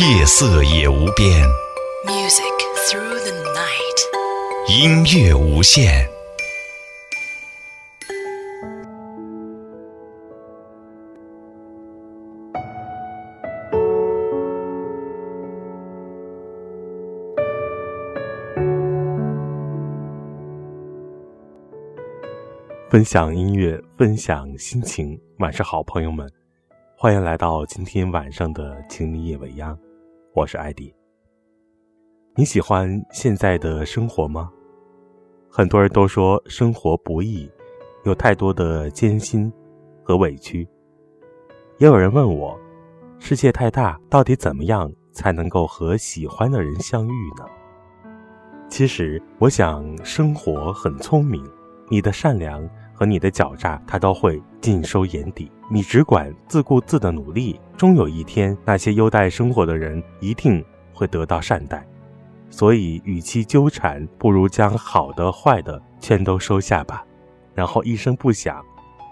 夜色也无边，Music through the night。音乐无限。分享音乐，分享心情。晚上好，朋友们，欢迎来到今天晚上的《情迷夜未央》，我是艾迪。你喜欢现在的生活吗？很多人都说生活不易，有太多的艰辛和委屈。也有人问我，世界太大，到底怎么样才能够和喜欢的人相遇呢？其实，我想生活很聪明，你的善良。和你的狡诈，他都会尽收眼底。你只管自顾自的努力，终有一天，那些优待生活的人一定会得到善待。所以，与其纠缠，不如将好的、坏的全都收下吧，然后一声不响，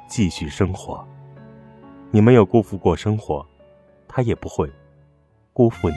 继续生活。你没有辜负过生活，他也不会辜负你。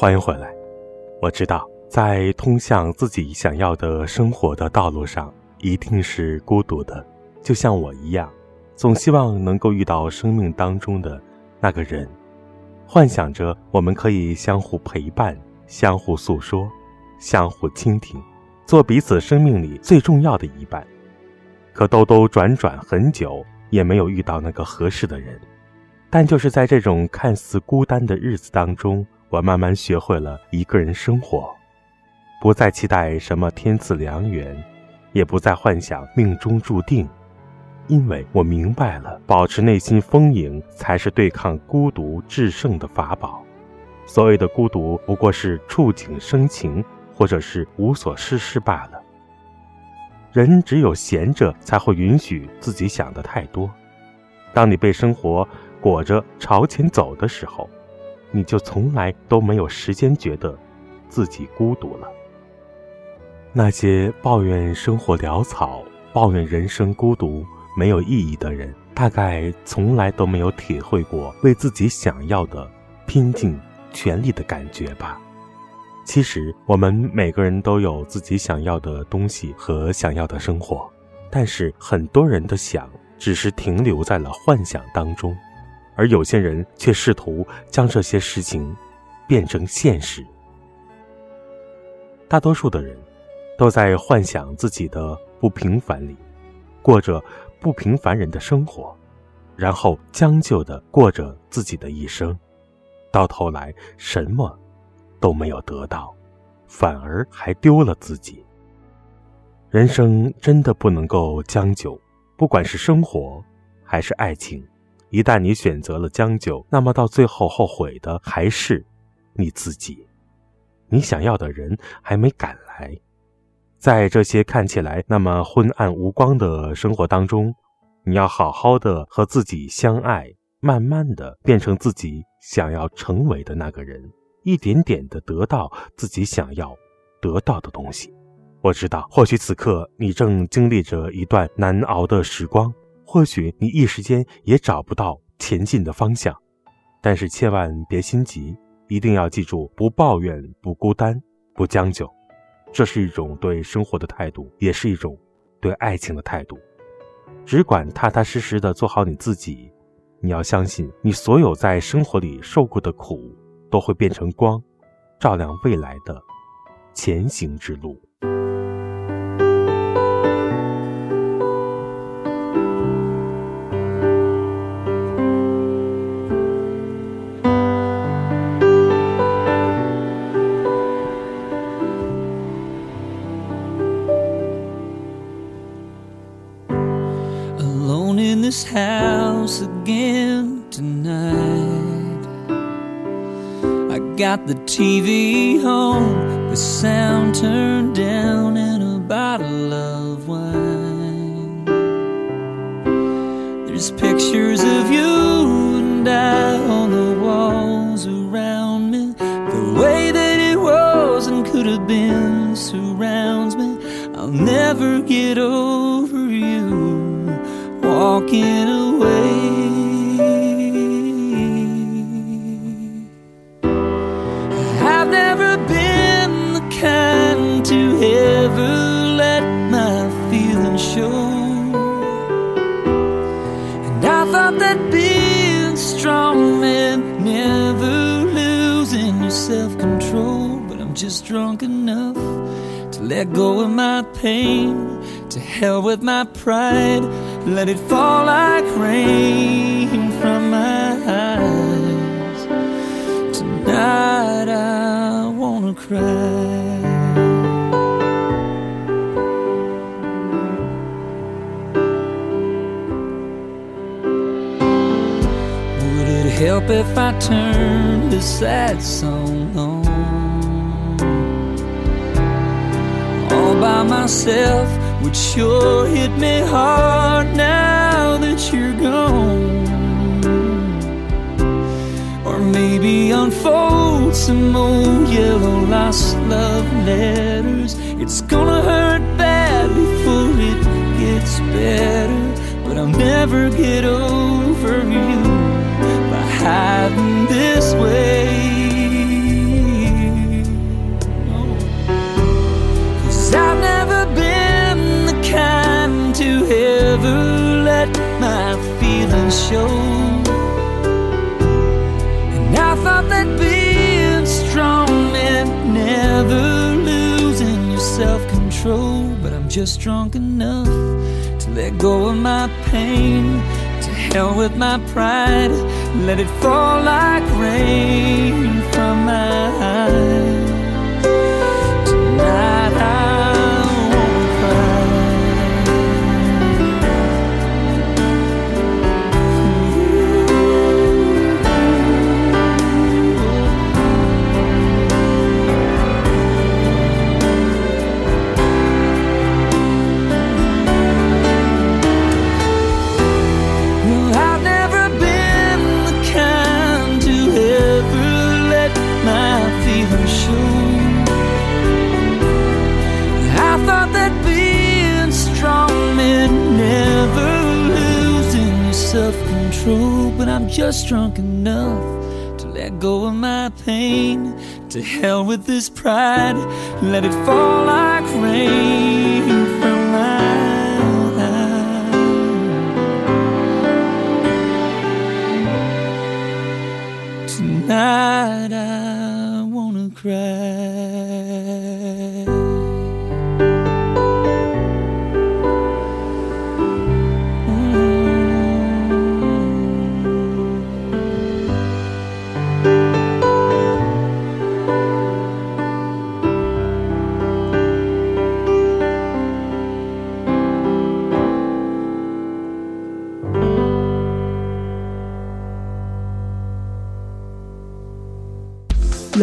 欢迎回来。我知道，在通向自己想要的生活的道路上，一定是孤独的，就像我一样，总希望能够遇到生命当中的那个人，幻想着我们可以相互陪伴、相互诉说、相互倾听，做彼此生命里最重要的一半。可兜兜转转很久，也没有遇到那个合适的人。但就是在这种看似孤单的日子当中。我慢慢学会了一个人生活，不再期待什么天赐良缘，也不再幻想命中注定，因为我明白了，保持内心丰盈才是对抗孤独制胜的法宝。所谓的孤独，不过是触景生情，或者是无所事事罢了。人只有闲着，才会允许自己想的太多。当你被生活裹着朝前走的时候。你就从来都没有时间觉得自己孤独了。那些抱怨生活潦草、抱怨人生孤独、没有意义的人，大概从来都没有体会过为自己想要的拼尽全力的感觉吧。其实，我们每个人都有自己想要的东西和想要的生活，但是很多人的想只是停留在了幻想当中。而有些人却试图将这些事情变成现实。大多数的人都在幻想自己的不平凡里，过着不平凡人的生活，然后将就的过着自己的一生，到头来什么都没有得到，反而还丢了自己。人生真的不能够将就，不管是生活还是爱情。一旦你选择了将就，那么到最后后悔的还是你自己。你想要的人还没赶来，在这些看起来那么昏暗无光的生活当中，你要好好的和自己相爱，慢慢的变成自己想要成为的那个人，一点点的得到自己想要得到的东西。我知道，或许此刻你正经历着一段难熬的时光。或许你一时间也找不到前进的方向，但是千万别心急，一定要记住：不抱怨，不孤单，不将就。这是一种对生活的态度，也是一种对爱情的态度。只管踏踏实实的做好你自己。你要相信，你所有在生活里受过的苦，都会变成光，照亮未来的前行之路。Got the TV on, the sound turned down, and a bottle of wine. There's pictures of you and I on the walls around me. The way that it was and could have been surrounds me. I'll never get over you walking away. let go of my pain, to hell with my pride, let it fall like rain from my eyes. Tonight I wanna cry. Would it help if I turned this sad song? By myself would sure hit me hard now that you're gone. Or maybe unfold some old yellow lost love letters. It's gonna hurt bad before it gets better. But I'll never get over you by hiding this way. Show. And I thought that being strong meant never losing your self control. But I'm just drunk enough to let go of my pain. To hell with my pride, let it fall like rain from my eyes. Pride, let it fall like rain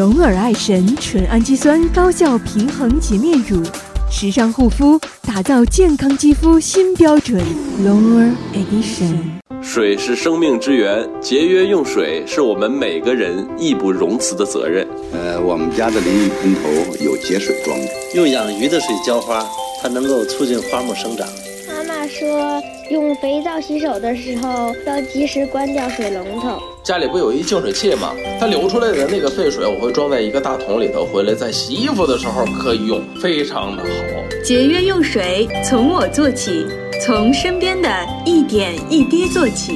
龙耳爱神纯氨基酸高效平衡洁面乳，时尚护肤，打造健康肌肤新标准。龙耳 Edition。水是生命之源，节约用水是我们每个人义不容辞的责任。呃，我们家的淋浴喷头有节水装置，用养鱼的水浇花，它能够促进花木生长。妈妈说，用肥皂洗手的时候要及时关掉水龙头。家里不有一净水器吗？它流出来的那个废水，我会装在一个大桶里头，回来在洗衣服的时候可以用，非常的好。节约用水，从我做起，从身边的一点一滴做起。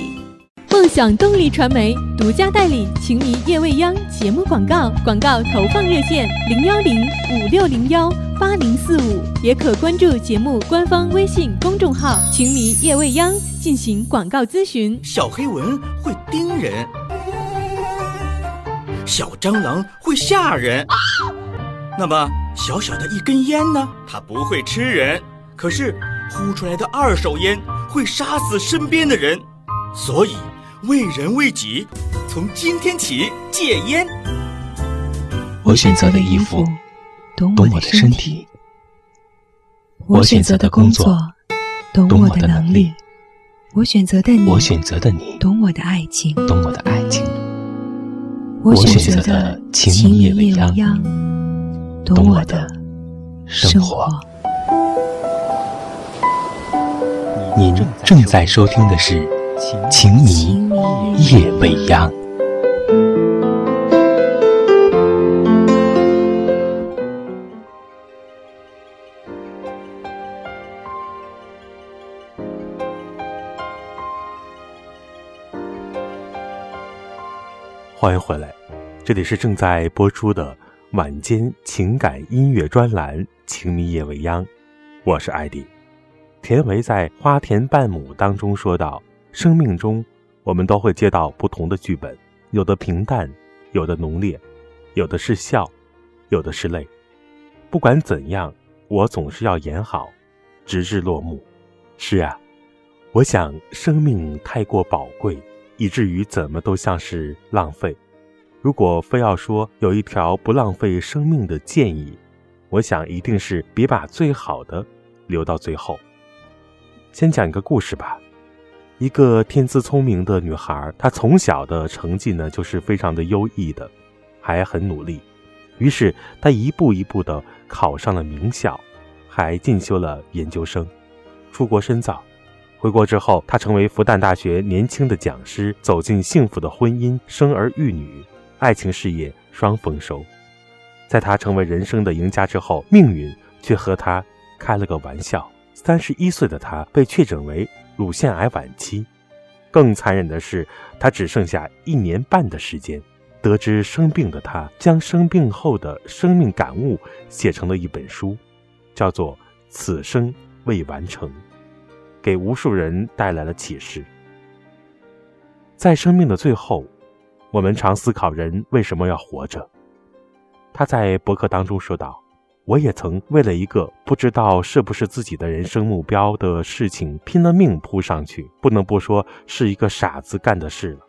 梦想动力传媒独家代理《情迷夜未央》节目广告，广告投放热线零幺零五六零幺八零四五，也可关注节目官方微信公众号“情迷夜未央”进行广告咨询。小黑蚊会叮人，小蟑螂会吓人，那么小小的一根烟呢？它不会吃人，可是呼出来的二手烟会杀死身边的人，所以。为人为己，从今天起戒烟。我选择的衣服，懂我的身体；我选择的工作，懂我的能力；我选择的你，我选择的你，懂我的爱情，懂我的爱情；我选择的情夜未央，懂我的生活。您正在收听的是。情迷夜未央。欢迎回来，这里是正在播出的晚间情感音乐专栏《情迷夜未央》，我是艾迪。田维在《花田半亩》当中说道。生命中，我们都会接到不同的剧本，有的平淡，有的浓烈，有的是笑，有的是泪。不管怎样，我总是要演好，直至落幕。是啊，我想生命太过宝贵，以至于怎么都像是浪费。如果非要说有一条不浪费生命的建议，我想一定是别把最好的留到最后。先讲一个故事吧。一个天资聪明的女孩，她从小的成绩呢就是非常的优异的，还很努力。于是她一步一步的考上了名校，还进修了研究生，出国深造。回国之后，他成为复旦大学年轻的讲师，走进幸福的婚姻，生儿育女，爱情事业双丰收。在他成为人生的赢家之后，命运却和他开了个玩笑。三十一岁的他被确诊为。乳腺癌晚期，更残忍的是，他只剩下一年半的时间。得知生病的他，将生病后的生命感悟写成了一本书，叫做《此生未完成》，给无数人带来了启示。在生命的最后，我们常思考人为什么要活着。他在博客当中说道。我也曾为了一个不知道是不是自己的人生目标的事情拼了命扑上去，不能不说是一个傻子干的事了。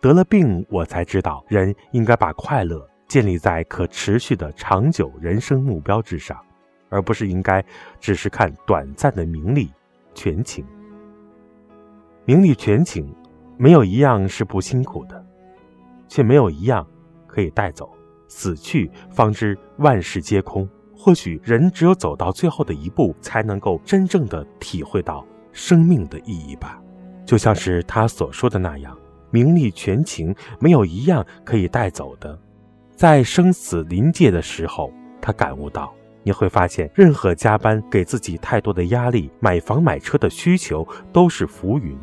得了病，我才知道人应该把快乐建立在可持续的长久人生目标之上，而不是应该只是看短暂的名利权情。名利权情，没有一样是不辛苦的，却没有一样可以带走。死去，方知万事皆空。或许人只有走到最后的一步，才能够真正的体会到生命的意义吧。就像是他所说的那样，名利权情没有一样可以带走的。在生死临界的时候，他感悟到，你会发现，任何加班给自己太多的压力、买房买车的需求都是浮云。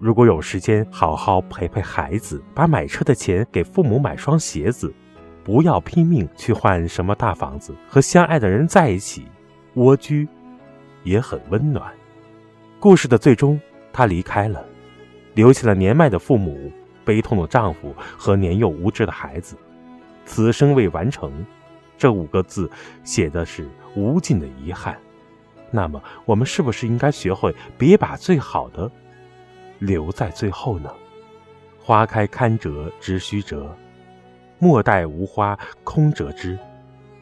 如果有时间好好陪陪孩子，把买车的钱给父母买双鞋子。不要拼命去换什么大房子，和相爱的人在一起，蜗居也很温暖。故事的最终，她离开了，留下了年迈的父母、悲痛的丈夫和年幼无知的孩子。此生未完成，这五个字写的是无尽的遗憾。那么，我们是不是应该学会别把最好的留在最后呢？花开堪折直须折。莫待无花空折枝，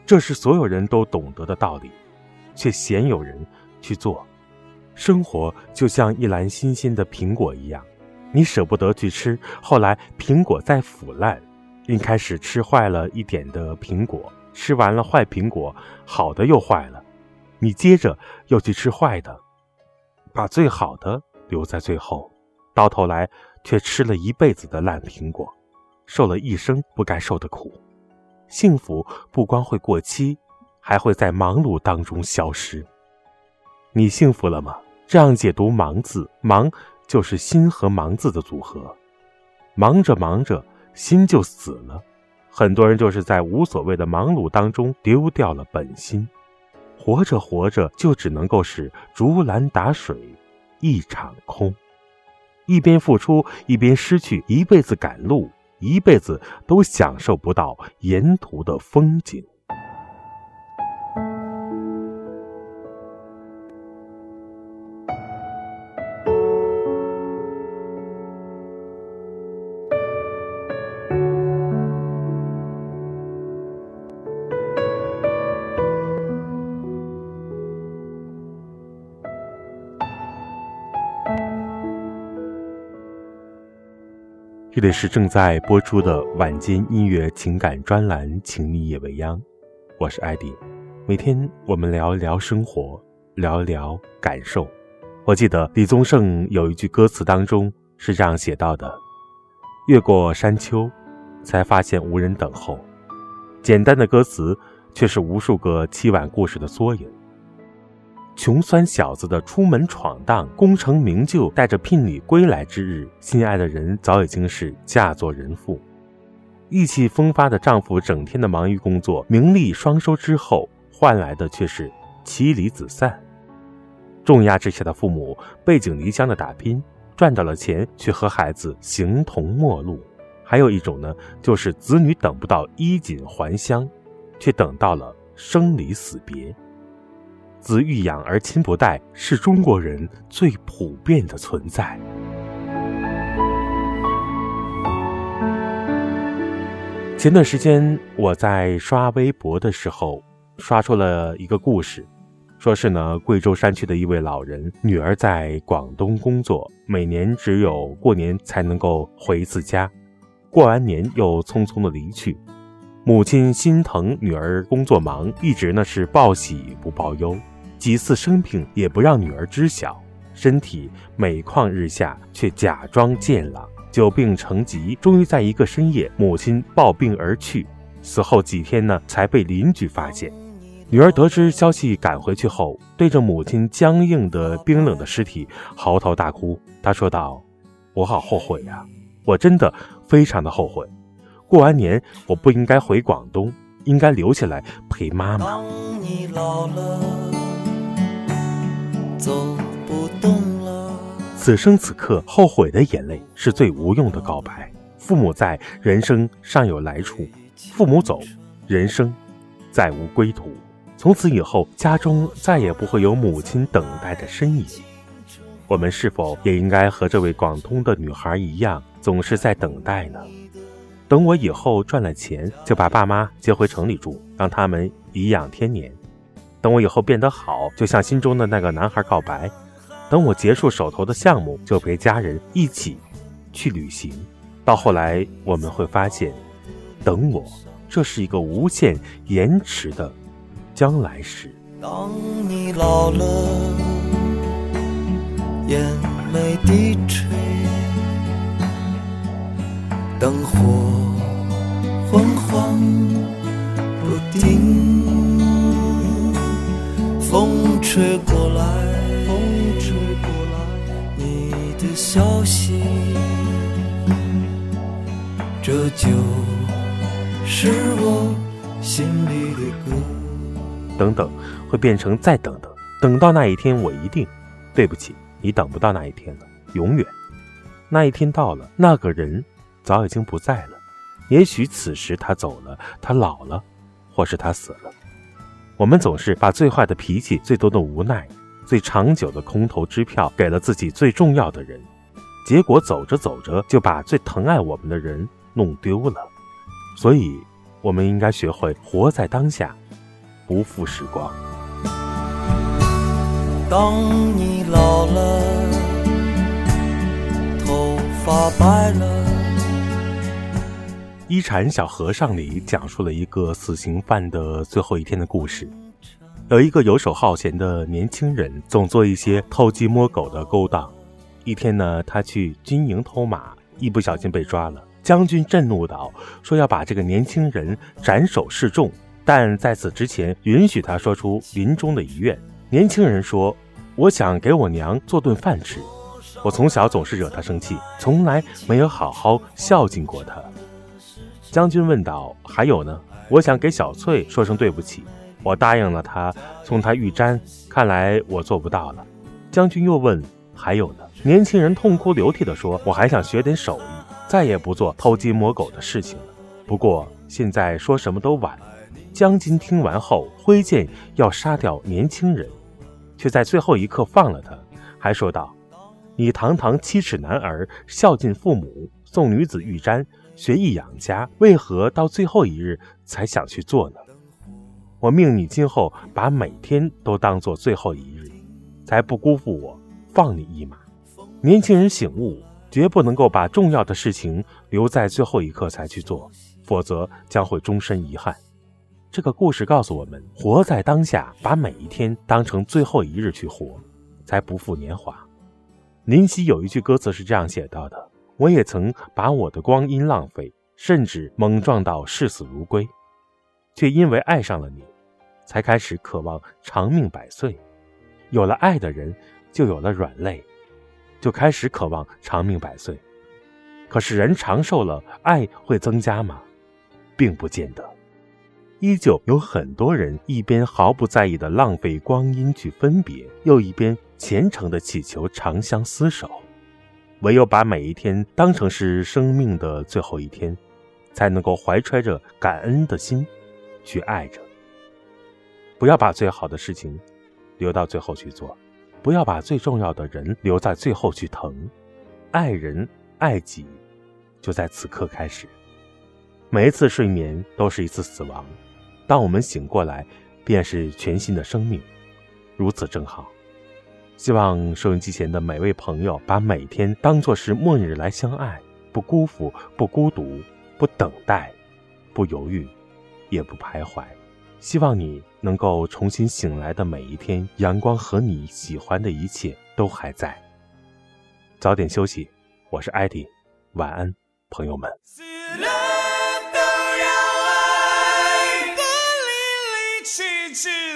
这是所有人都懂得的道理，却鲜有人去做。生活就像一篮新鲜的苹果一样，你舍不得去吃，后来苹果在腐烂，你开始吃坏了一点的苹果，吃完了坏苹果，好的又坏了，你接着又去吃坏的，把最好的留在最后，到头来却吃了一辈子的烂苹果。受了一生不该受的苦，幸福不光会过期，还会在忙碌当中消失。你幸福了吗？这样解读“忙”字，忙就是心和忙字的组合。忙着忙着，心就死了。很多人就是在无所谓的忙碌当中丢掉了本心。活着活着，就只能够是竹篮打水一场空。一边付出，一边失去，一辈子赶路。一辈子都享受不到沿途的风景。这里是正在播出的晚间音乐情感专栏《情你夜未央》，我是艾迪。每天我们聊一聊生活，聊一聊感受。我记得李宗盛有一句歌词当中是这样写到的：“越过山丘，才发现无人等候。”简单的歌词，却是无数个凄婉故事的缩影。穷酸小子的出门闯荡，功成名就，带着聘礼归来之日，心爱的人早已经是嫁作人妇。意气风发的丈夫整天的忙于工作，名利双收之后，换来的却是妻离子散。重压之下的父母背井离乡的打拼，赚到了钱，却和孩子形同陌路。还有一种呢，就是子女等不到衣锦还乡，却等到了生离死别。子欲养而亲不待，是中国人最普遍的存在。前段时间我在刷微博的时候，刷出了一个故事，说是呢贵州山区的一位老人女儿在广东工作，每年只有过年才能够回一次家，过完年又匆匆的离去，母亲心疼女儿工作忙，一直呢是报喜不报忧，几次生病也不让女儿知晓，身体每况日下，却假装健朗。久病成疾，终于在一个深夜，母亲暴病而去。死后几天呢，才被邻居发现。女儿得知消息赶回去后，对着母亲僵硬的、冰冷的尸体嚎啕大哭。她说道：“我好后悔呀，我真的非常的后悔。过完年，我不应该回广东，应该留下来陪妈妈。”走不动了。此生此刻，后悔的眼泪是最无用的告白。父母在，人生尚有来处；父母走，人生再无归途。从此以后，家中再也不会有母亲等待的身影。我们是否也应该和这位广东的女孩一样，总是在等待呢？等我以后赚了钱，就把爸妈接回城里住，让他们颐养天年。等我以后变得好，就向心中的那个男孩告白。等我结束手头的项目，就陪家人一起去旅行。到后来，我们会发现，等我，这是一个无限延迟的将来时。当你老了，眼眉低垂，灯火昏黄不定，风吹过来。你的消息，这就是我心里的歌。等等，会变成再等等，等到那一天，我一定。对不起，你等不到那一天了，永远。那一天到了，那个人早已经不在了。也许此时他走了，他老了，或是他死了。我们总是把最坏的脾气、最多的无奈。最长久的空头支票给了自己最重要的人，结果走着走着就把最疼爱我们的人弄丢了。所以，我们应该学会活在当下，不负时光。当你老了，头发白了，《一禅小和尚》里讲述了一个死刑犯的最后一天的故事。有一个游手好闲的年轻人，总做一些偷鸡摸狗的勾当。一天呢，他去军营偷马，一不小心被抓了。将军震怒道：“说要把这个年轻人斩首示众，但在此之前，允许他说出临终的遗愿。”年轻人说：“我想给我娘做顿饭吃。我从小总是惹她生气，从来没有好好孝敬过她。”将军问道：“还有呢？我想给小翠说声对不起。”我答应了她，送她玉簪。看来我做不到了。将军又问：“还有呢？”年轻人痛哭流涕地说：“我还想学点手艺，再也不做偷鸡摸狗的事情了。不过现在说什么都晚。”将军听完后，挥剑要杀掉年轻人，却在最后一刻放了他，还说道：“你堂堂七尺男儿，孝敬父母，送女子玉簪，学艺养家，为何到最后一日才想去做呢？”我命你今后把每天都当做最后一日，才不辜负我放你一马。年轻人醒悟，绝不能够把重要的事情留在最后一刻才去做，否则将会终身遗憾。这个故事告诉我们：活在当下，把每一天当成最后一日去活，才不负年华。林夕有一句歌词是这样写到的：“我也曾把我的光阴浪费，甚至莽撞到视死如归，却因为爱上了你。”才开始渴望长命百岁，有了爱的人，就有了软肋，就开始渴望长命百岁。可是人长寿了，爱会增加吗？并不见得。依旧有很多人一边毫不在意的浪费光阴去分别，又一边虔诚的祈求长相厮守。唯有把每一天当成是生命的最后一天，才能够怀揣着感恩的心去爱着。不要把最好的事情留到最后去做，不要把最重要的人留在最后去疼。爱人爱己，就在此刻开始。每一次睡眠都是一次死亡，当我们醒过来，便是全新的生命，如此正好。希望收音机前的每位朋友把每天当作是末日来相爱，不辜负，不孤独，不等待，不犹豫，也不徘徊。希望你能够重新醒来的每一天，阳光和你喜欢的一切都还在。早点休息，我是艾迪，晚安，朋友们。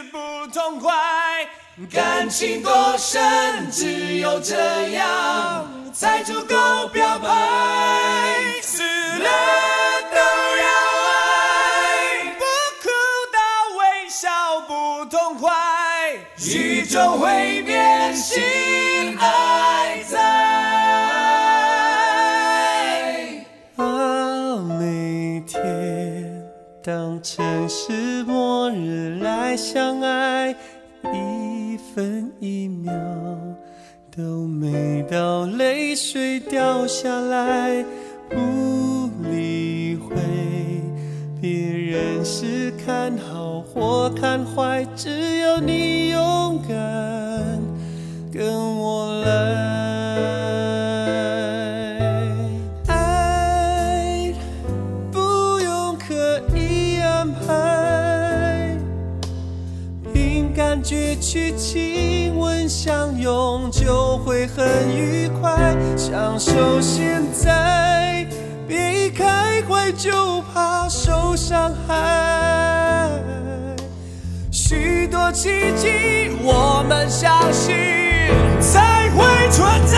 不痛快，感情多深，只有这样才足够表白。死了都要爱，不哭到微笑不痛快，宇宙会变心爱在。啊，每天当城市末日来相爱，分一秒都没到泪水掉下来，不理会别人是看好或看坏，只要你勇敢跟我来。都会很愉快。享受现在，别一开怀就怕受伤害。许多奇迹，我们相信才会存在。